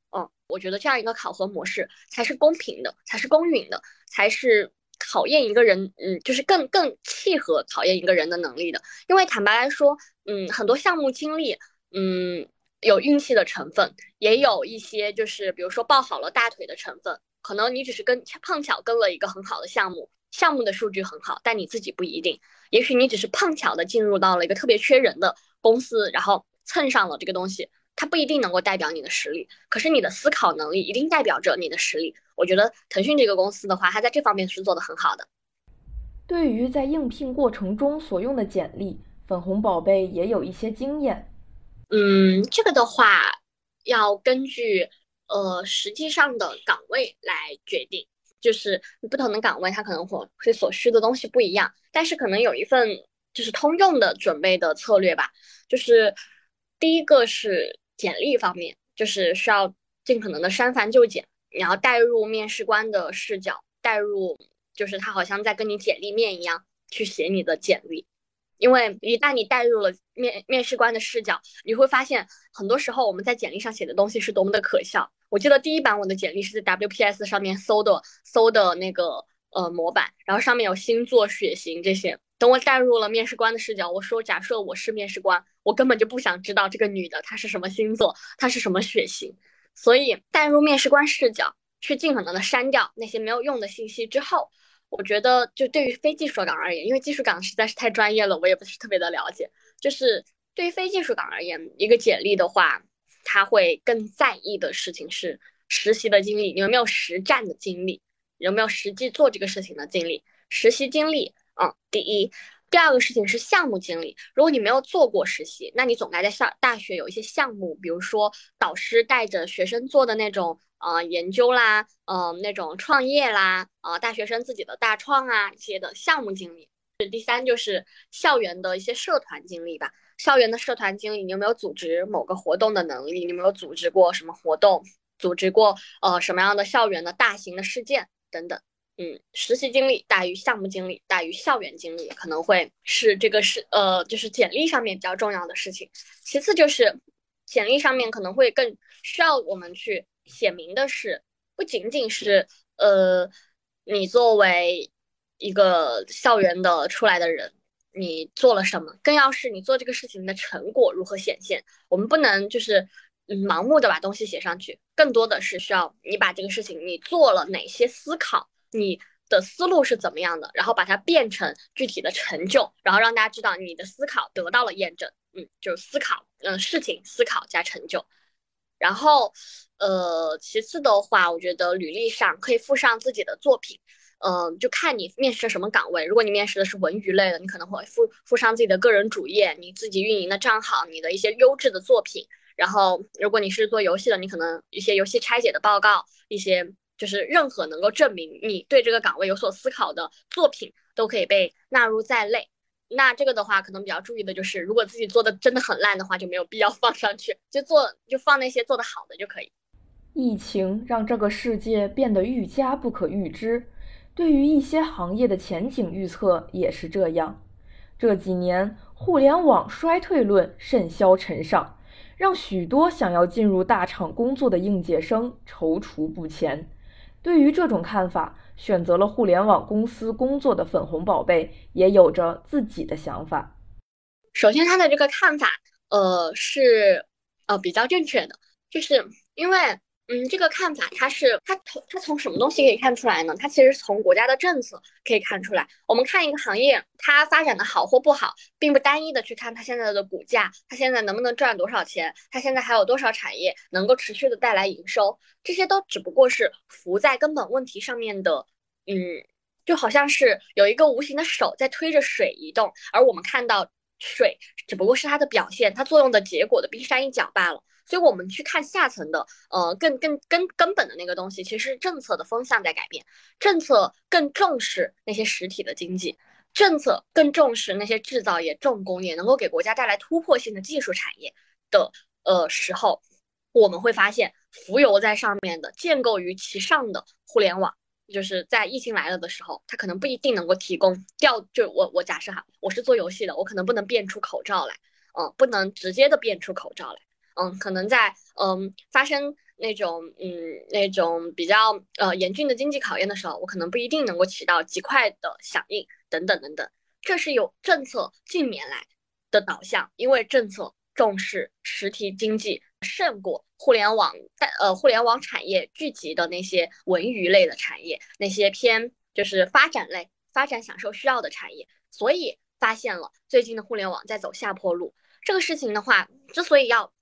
我觉得这样一个考核模式才是公平的，才是公允的，才是考验一个人，嗯，就是更更契合考验一个人的能力的。因为坦白来说，嗯，很多项目经历，嗯，有运气的成分，也有一些就是比如说抱好了大腿的成分。可能你只是跟碰巧跟了一个很好的项目，项目的数据很好，但你自己不一定。也许你只是碰巧的进入到了一个特别缺人的公司，然后蹭上了这个东西。它不一定能够代表你的实力，可是你的思考能力一定代表着你的实力。我觉得腾讯这个公司的话，它在这方面是做得很好的。对于在应聘过程中所用的简历，粉红宝贝也有一些经验。嗯，这个的话要根据呃实际上的岗位来决定，就是不同的岗位它可能会会所需的东西不一样，但是可能有一份就是通用的准备的策略吧，就是第一个是。简历方面，就是需要尽可能的删繁就简，然后带入面试官的视角，带入就是他好像在跟你简历面一样去写你的简历。因为一旦你带入了面面试官的视角，你会发现很多时候我们在简历上写的东西是多么的可笑。我记得第一版我的简历是在 WPS 上面搜的，搜的那个呃模板，然后上面有星座、血型这些。等我带入了面试官的视角，我说假设我是面试官，我根本就不想知道这个女的她是什么星座，她是什么血型。所以带入面试官视角，去尽可能的删掉那些没有用的信息之后，我觉得就对于非技术岗而言，因为技术岗实在是太专业了，我也不是特别的了解。就是对于非技术岗而言，一个简历的话，他会更在意的事情是实习的经历，你有没有实战的经历，有没有实际做这个事情的经历，实习经历。嗯，第一，第二个事情是项目经历。如果你没有做过实习，那你总该在校大学有一些项目，比如说导师带着学生做的那种呃研究啦，嗯，那种创业啦，呃，大学生自己的大创啊，一些的项目经历。第三就是校园的一些社团经历吧。校园的社团经历，你有没有组织某个活动的能力？你有没有组织过什么活动？组织过呃什么样的校园的大型的事件等等？嗯，实习经历大于项目经历大于校园经历，可能会是这个是呃，就是简历上面比较重要的事情。其次就是简历上面可能会更需要我们去写明的是，不仅仅是呃，你作为一个校园的出来的人，你做了什么，更要是你做这个事情的成果如何显现。我们不能就是盲目的把东西写上去，更多的是需要你把这个事情你做了哪些思考。你的思路是怎么样的？然后把它变成具体的成就，然后让大家知道你的思考得到了验证。嗯，就是思考，嗯，事情思考加成就。然后，呃，其次的话，我觉得履历上可以附上自己的作品。嗯，就看你面试什么岗位。如果你面试的是文娱类的，你可能会附附上自己的个人主页，你自己运营的账号，你的一些优质的作品。然后，如果你是做游戏的，你可能一些游戏拆解的报告，一些。就是任何能够证明你对这个岗位有所思考的作品都可以被纳入在内。那这个的话，可能比较注意的就是，如果自己做的真的很烂的话，就没有必要 放上去，就做就放那些做的好的就可以。疫情让这个世界变得愈加不可预知，对于一些行业的前景预测也是这样。这几年，互联网衰退论甚嚣尘上，让许多想要进入大厂工作的应届生踌躇不前。对于这种看法，选择了互联网公司工作的粉红宝贝也有着自己的想法。首先，他的这个看法，呃，是呃比较正确的，就是因为，嗯，这个看法它是它从它从什么东西可以看出来呢？它其实从国家的政策可以看出来。我们看一个行业它发展的好或不好，并不单一的去看它现在的股价，它现在能不能赚多少钱，它现在还有多少产业能够持续的带来营收，这些都只不过是浮在根本问题上面的，嗯，就好像是有一个无形的手在推着水移动，而我们看到水只不过是它的表现，它作用的结果的冰山一角罢了。所以，我们去看下层的，呃，更更根根本的那个东西，其实政策的风向在改变，政策更重视那些实体的经济，政策更重视那些制造业、重工业能够给国家带来突破性的技术产业的，呃时候，我们会发现浮游在上面的、建构于其上的互联网，就是在疫情来了的时候，它可能不一定能够提供调，就我我假设哈，我是做游戏的，我可能不能变出口罩来，嗯，不能直接的变出口罩来。嗯，可能在嗯发生那种嗯那种比较呃严峻的经济考验的时候，我可能不一定能够起到极快的响应等等等等。这是有政策近年来的导向，因为政策重视实体经济胜过互联网带呃互联网产业聚集的那些文娱类的产业，那些偏就是发展类发展享受需要的产业，所以发现了最近的互联网在走下坡路。这个事情的话，之所以要。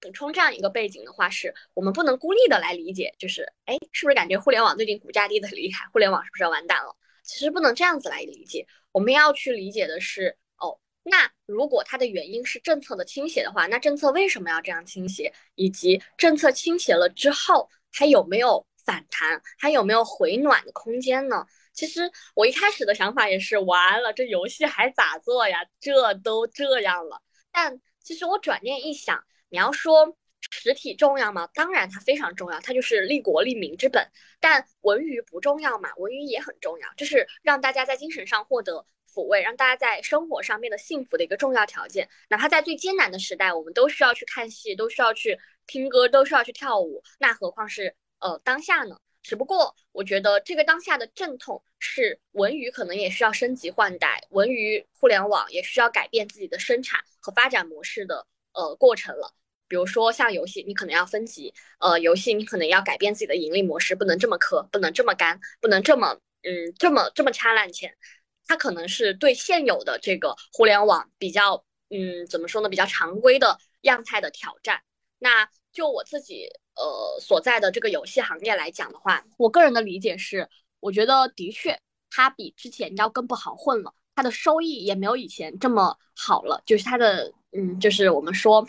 补充这样一个背景的话，是我们不能孤立的来理解，就是哎，是不是感觉互联网最近股价跌得厉害？互联网是不是要完蛋了？其实不能这样子来理解，我们要去理解的是，哦，那如果它的原因是政策的倾斜的话，那政策为什么要这样倾斜？以及政策倾斜了之后，还有没有反弹？还有没有回暖的空间呢？其实我一开始的想法也是，完了，这游戏还咋做呀？这都这样了。但其实我转念一想。你要说实体重要吗？当然它非常重要，它就是立国立民之本。但文娱不重要嘛？文娱也很重要，这是让大家在精神上获得抚慰，让大家在生活上变得幸福的一个重要条件。哪怕在最艰难的时代，我们都需要去看戏，都需要去听歌，都需要去跳舞，那何况是呃当下呢？只不过我觉得这个当下的阵痛是文娱可能也需要升级换代，文娱互联网也需要改变自己的生产和发展模式的。呃，过程了，比如说像游戏，你可能要分级，呃，游戏你可能要改变自己的盈利模式，不能这么氪，不能这么干，不能这么，嗯，这么这么掐烂钱，它可能是对现有的这个互联网比较，嗯，怎么说呢，比较常规的样态的挑战。那就我自己，呃，所在的这个游戏行业来讲的话，我个人的理解是，我觉得的确它比之前要更不好混了，它的收益也没有以前这么好了，就是它的。嗯，就是我们说，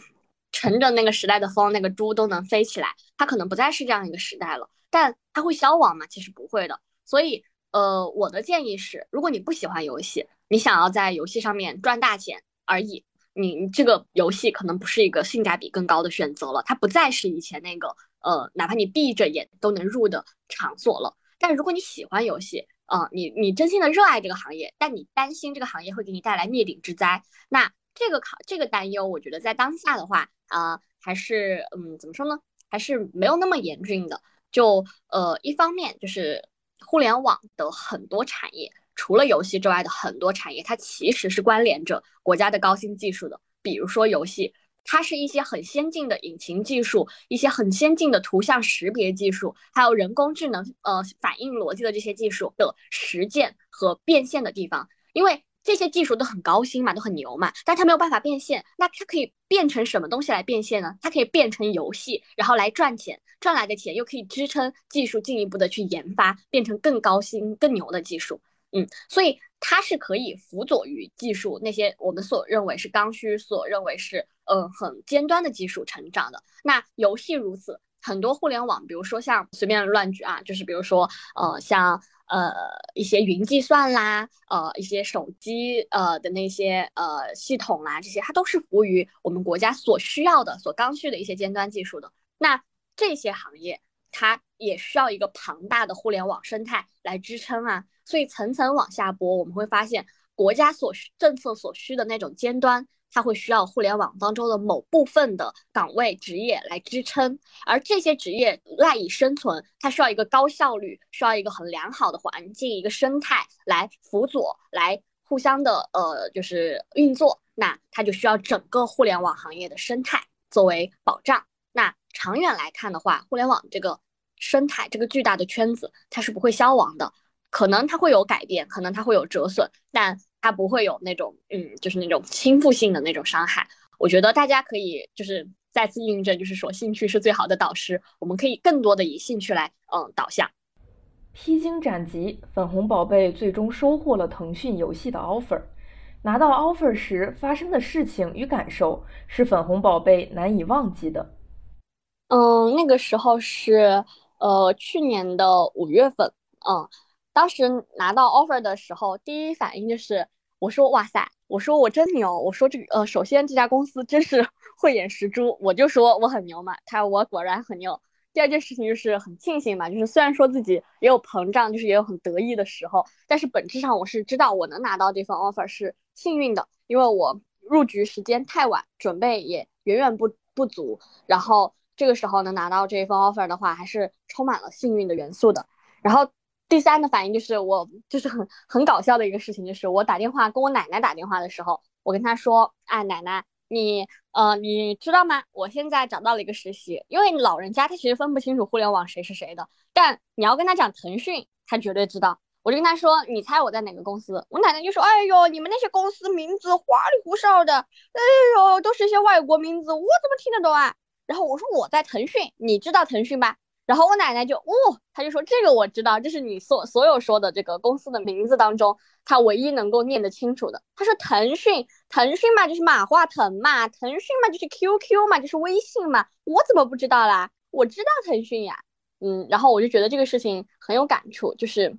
乘着那个时代的风，那个猪都能飞起来。它可能不再是这样一个时代了，但它会消亡吗？其实不会的。所以，呃，我的建议是，如果你不喜欢游戏，你想要在游戏上面赚大钱而已，你这个游戏可能不是一个性价比更高的选择了。它不再是以前那个，呃，哪怕你闭着眼都能入的场所了。但如果你喜欢游戏，啊，你你真心的热爱这个行业，但你担心这个行业会给你带来灭顶之灾，那。这个考这个担忧，我觉得在当下的话啊，还是嗯，怎么说呢？还是没有那么严峻的。就呃，一方面就是互联网的很多产业，除了游戏之外的很多产业，它其实是关联着国家的高新技术的。比如说游戏，它是一些很先进的引擎技术，一些很先进的图像识别技术，还有人工智能呃反应逻辑的这些技术的实践和变现的地方，因为。这些技术都很高新嘛，都很牛嘛，但它没有办法变现。那它可以变成什么东西来变现呢？它可以变成游戏，然后来赚钱，赚来的钱又可以支撑技术进一步的去研发，变成更高新、更牛的技术。嗯，所以它是可以辅佐于技术那些我们所认为是刚需、所认为是呃很尖端的技术成长的。那游戏如此，很多互联网，比如说像随便乱举啊，就是比如说呃像。呃，一些云计算啦，呃，一些手机呃的那些呃系统啦，这些它都是服务于我们国家所需要的、所刚需的一些尖端技术的。那这些行业它也需要一个庞大的互联网生态来支撑啊。所以层层往下拨，我们会发现国家所需、政策所需的那种尖端。它会需要互联网当中的某部分的岗位职业来支撑，而这些职业赖以生存，它需要一个高效率，需要一个很良好的环境，一个生态来辅佐，来互相的呃就是运作。那它就需要整个互联网行业的生态作为保障。那长远来看的话，互联网这个生态这个巨大的圈子它是不会消亡的，可能它会有改变，可能它会有折损，但它不会有那种嗯，就是那种倾覆性的那种伤害。我觉得大家可以就是再次印证，就是说兴趣是最好的导师，我们可以更多的以兴趣来嗯导向。披荆斩棘，粉红宝贝最终收获了腾讯游戏的 offer。拿到 offer 时发生的事情与感受是粉红宝贝难以忘记的。嗯，那个时候是呃去年的五月份，嗯，当时拿到 offer 的时候，第一反应就是我说哇塞，我说我真牛，我说这个呃首先这家公司真是 慧眼识珠，我就说我很牛嘛，他我果然很牛。第二件事情就是很庆幸嘛，就是虽然说自己也有膨胀，就是也有很得意的时候，但是本质上我是知道我能拿到这份 offer 是幸运的，因为我入局时间太晚，准备也远远不不足，然后这个时候能拿到这一份 offer 的话，还是充满了幸运的元素的。然后第三的反应就是我就是很很搞笑的一个事情，就是我打电话跟我奶奶打电话的时候，我跟她说，哎，奶奶。你呃，你知道吗？我现在找到了一个实习，因为老人家他其实分不清楚互联网谁是谁的，但你要跟他讲腾讯，他绝对知道。我就跟他说，你猜我在哪个公司？我奶奶就说，哎呦，你们那些公司名字花里胡哨的，哎呦，都是一些外国名字，我怎么听得懂啊？然后我说我在腾讯，你知道腾讯吧？然后我奶奶就哦，她就说这个我知道，这是你所所有说的这个公司的名字当中，她唯一能够念得清楚的。她说腾讯，腾讯嘛就是马化腾嘛，腾讯嘛就是 QQ 嘛，就是微信嘛，我怎么不知道啦？我知道腾讯呀，嗯，然后我就觉得这个事情很有感触，就是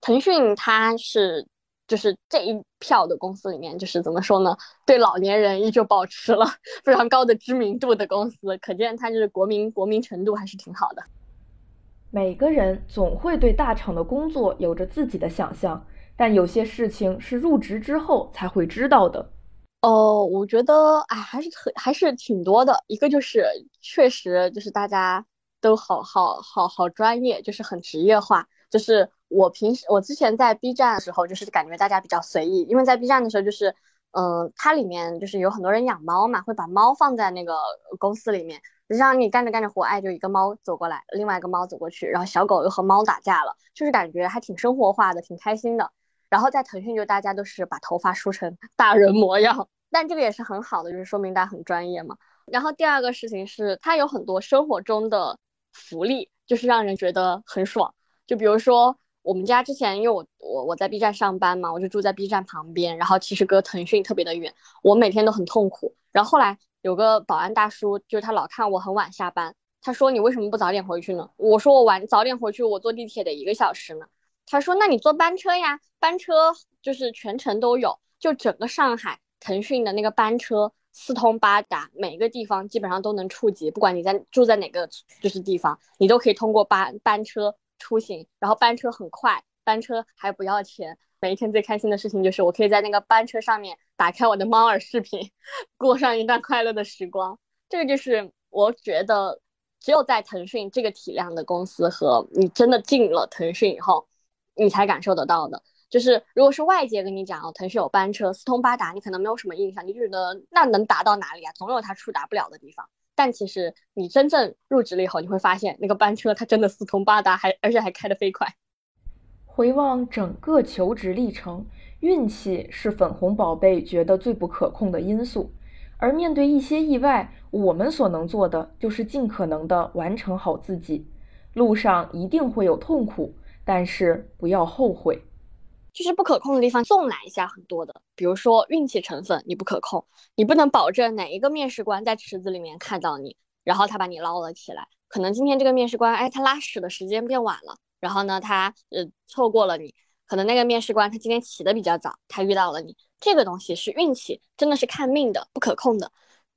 腾讯它是就是这一票的公司里面，就是怎么说呢，对老年人依旧保持了 非常高的知名度的公司，可见它就是国民国民程度还是挺好的。每个人总会对大厂的工作有着自己的想象，但有些事情是入职之后才会知道的。哦，我觉得哎，还是很还是挺多的。一个就是确实就是大家都好好好好专业，就是很职业化。就是我平时我之前在 B 站的时候，就是感觉大家比较随意，因为在 B 站的时候就是。嗯，它里面就是有很多人养猫嘛，会把猫放在那个公司里面。就像你干着干着活，哎，就一个猫走过来，另外一个猫走过去，然后小狗又和猫打架了，就是感觉还挺生活化的，挺开心的。然后在腾讯，就大家都是把头发梳成 大人模样，但这个也是很好的，就是说明大家很专业嘛。然后第二个事情是，它有很多生活中的福利，就是让人觉得很爽。就比如说。我们家之前，因为我我我在 B 站上班嘛，我就住在 B 站旁边，然后其实隔腾讯特别的远，我每天都很痛苦。然后后来有个保安大叔，就是他老看我很晚下班，他说你为什么不早点回去呢？我说我晚早点回去，我坐地铁得一个小时呢。他说那你坐班车呀，班车就是全程都有，就整个上海腾讯的那个班车四通八达，每个地方基本上都能触及，不管你在住在哪个就是地方，你都可以通过班班车。出行，然后班车很快，班车还不要钱。每一天最开心的事情就是我可以在那个班车上面打开我的猫耳视频，过上一段快乐的时光。这个就是我觉得只有在腾讯这个体量的公司和你真的进了腾讯以后，你才感受得到的。就是如果是外界跟你讲哦，腾讯有班车四通八达，你可能没有什么印象，你就觉得那能达到哪里啊？总有它触达不了的地方。但其实你真正入职了以后，你会发现那个班车它真的四通八达，还而且还开得飞快。回望整个求职历程，运气是粉红宝贝觉得最不可控的因素。而面对一些意外，我们所能做的就是尽可能的完成好自己。路上一定会有痛苦，但是不要后悔。就是不可控的地方，纵览一下很多的，比如说运气成分，你不可控，你不能保证哪一个面试官在池子里面看到你，然后他把你捞了起来。可能今天这个面试官，哎，他拉屎的时间变晚了，然后呢，他呃错过了你。可能那个面试官他今天起的比较早，他遇到了你。这个东西是运气，真的是看命的，不可控的。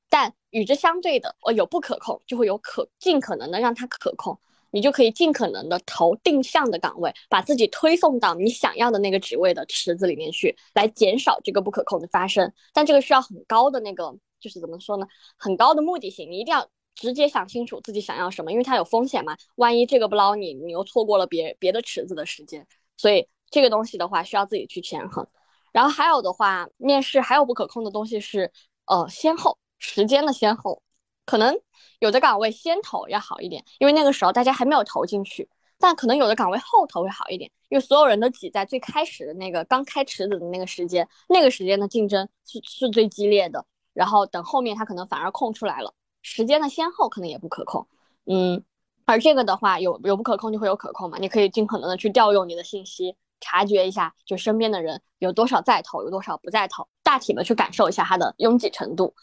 但与之相对的，哦，有不可控，就会有可尽可能的让它可控。你就可以尽可能的投定向的岗位，把自己推送到你想要的那个职位的池子里面去，来减少这个不可控的发生。但这个需要很高的那个，就是怎么说呢？很高的目的性，你一定要直接想清楚自己想要什么，因为它有风险嘛。万一这个不捞你，你又错过了别别的池子的时间。所以这个东西的话，需要自己去权衡。然后还有的话，面试还有不可控的东西是，呃，先后时间的先后。可能有的岗位先投要好一点，因为那个时候大家还没有投进去。但可能有的岗位后投会好一点，因为所有人都挤在最开始的那个刚开池子的那个时间，那个时间的竞争是是最激烈的。然后等后面他可能反而空出来了，时间的先后可能也不可控。嗯，而这个的话有有不可控就会有可控嘛，你可以尽可能的去调用你的信息，察觉一下就身边的人有多少在投，有多少不在投，大体的去感受一下它的拥挤程度。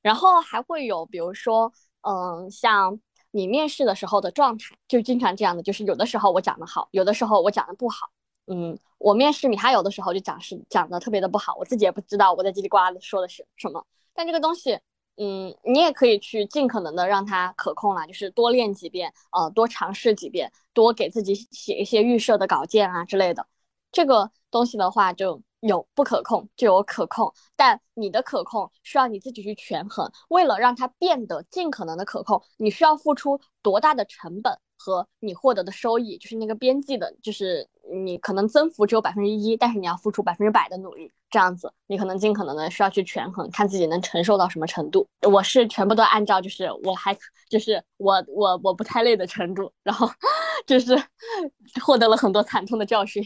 然后还会有比如说，嗯，像。你面试的时候的状态就经常这样的，就是有的时候我讲的好，有的时候我讲的不好。嗯，我面试米哈游的时候就讲是讲的特别的不好，我自己也不知道我在叽里呱啦的说的是什么。但这个东西，嗯，你也可以去尽可能的让它可控啦，就是多练几遍，呃，多尝试几遍，多给自己写一些预设的稿件啊之类的。这个东西的话就。有不可控就有可控，但你的可控需要你自己去权衡。为了让它变得尽可能的可控，你需要付出多大的成本和你获得的收益，就是那个边际的，就是你可能增幅只有百分之一，但是你要付出百分之百的努力，这样子你可能尽可能的需要去权衡，看自己能承受到什么程度。我是全部都按照就是我还就是我我我不太累的程度，然后 就是获得了很多惨痛的教训。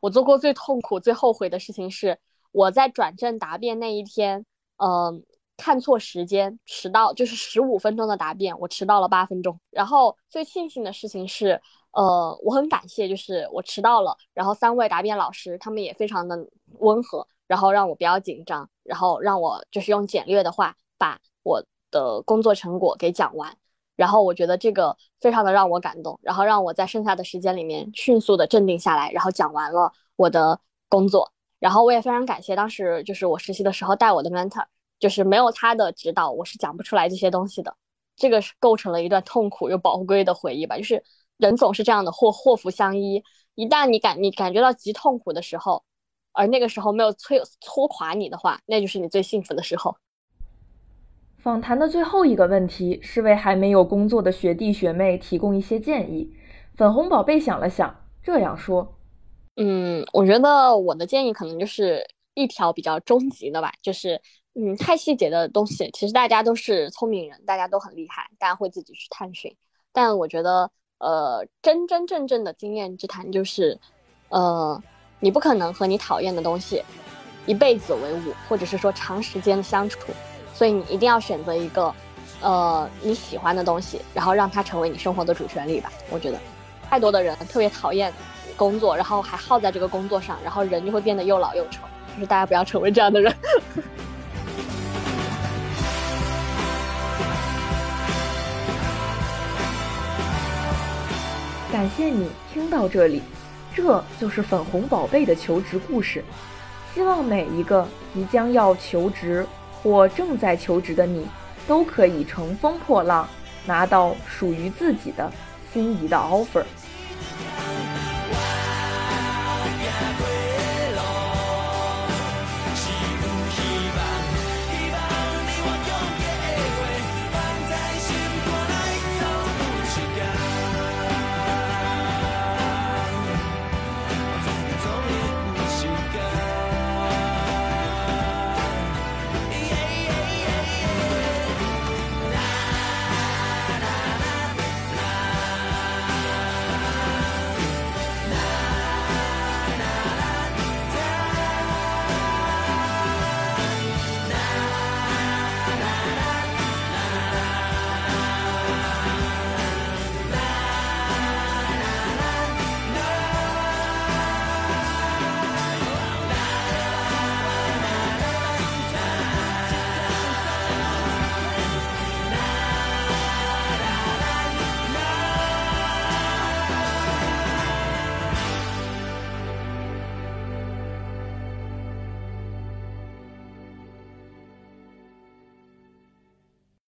我做过最痛苦、最后悔的事情是，我在转正答辩那一天，嗯，看错时间，迟到，就是十五分钟的答辩，我迟到了八分钟。然后最庆幸的事情是，呃，我很感谢，就是我迟到了，然后三位答辩老师他们也非常的温和，然后让我不要紧张，然后让我就是用简略的话把我的工作成果给讲完。然后我觉得这个非常的让我感动，然后让我在剩下的时间里面迅速的镇定下来，然后讲完了我的工作。然后我也非常感谢当时就是我实习的时候带我的 mentor，就是没有他的指导，我是讲不出来这些东西的。这个是构成了一段痛苦又宝贵的回忆吧。就是人总是这样的祸祸福相依，一旦你感你感觉到极痛苦的时候，而那个时候没有摧拖垮你的话，那就是你最幸福的时候。访谈的最后一个问题是为还没有工作的学弟学妹提供一些建议。粉红宝贝想了想，这样说：“嗯，我觉得我的建议可能就是一条比较终极的吧，就是嗯，太细节的东西，其实大家都是聪明人，大家都很厉害，大家会自己去探寻。但我觉得，呃，真真正正的经验之谈就是，呃，你不可能和你讨厌的东西一辈子为伍，或者是说长时间的相处。”所以你一定要选择一个，呃，你喜欢的东西，然后让它成为你生活的主旋律吧。我觉得，太多的人特别讨厌工作，然后还耗在这个工作上，然后人就会变得又老又丑。就是大家不要成为这样的人。感谢你听到这里，这就是粉红宝贝的求职故事。希望每一个即将要求职。或正在求职的你，都可以乘风破浪，拿到属于自己的心仪的 offer。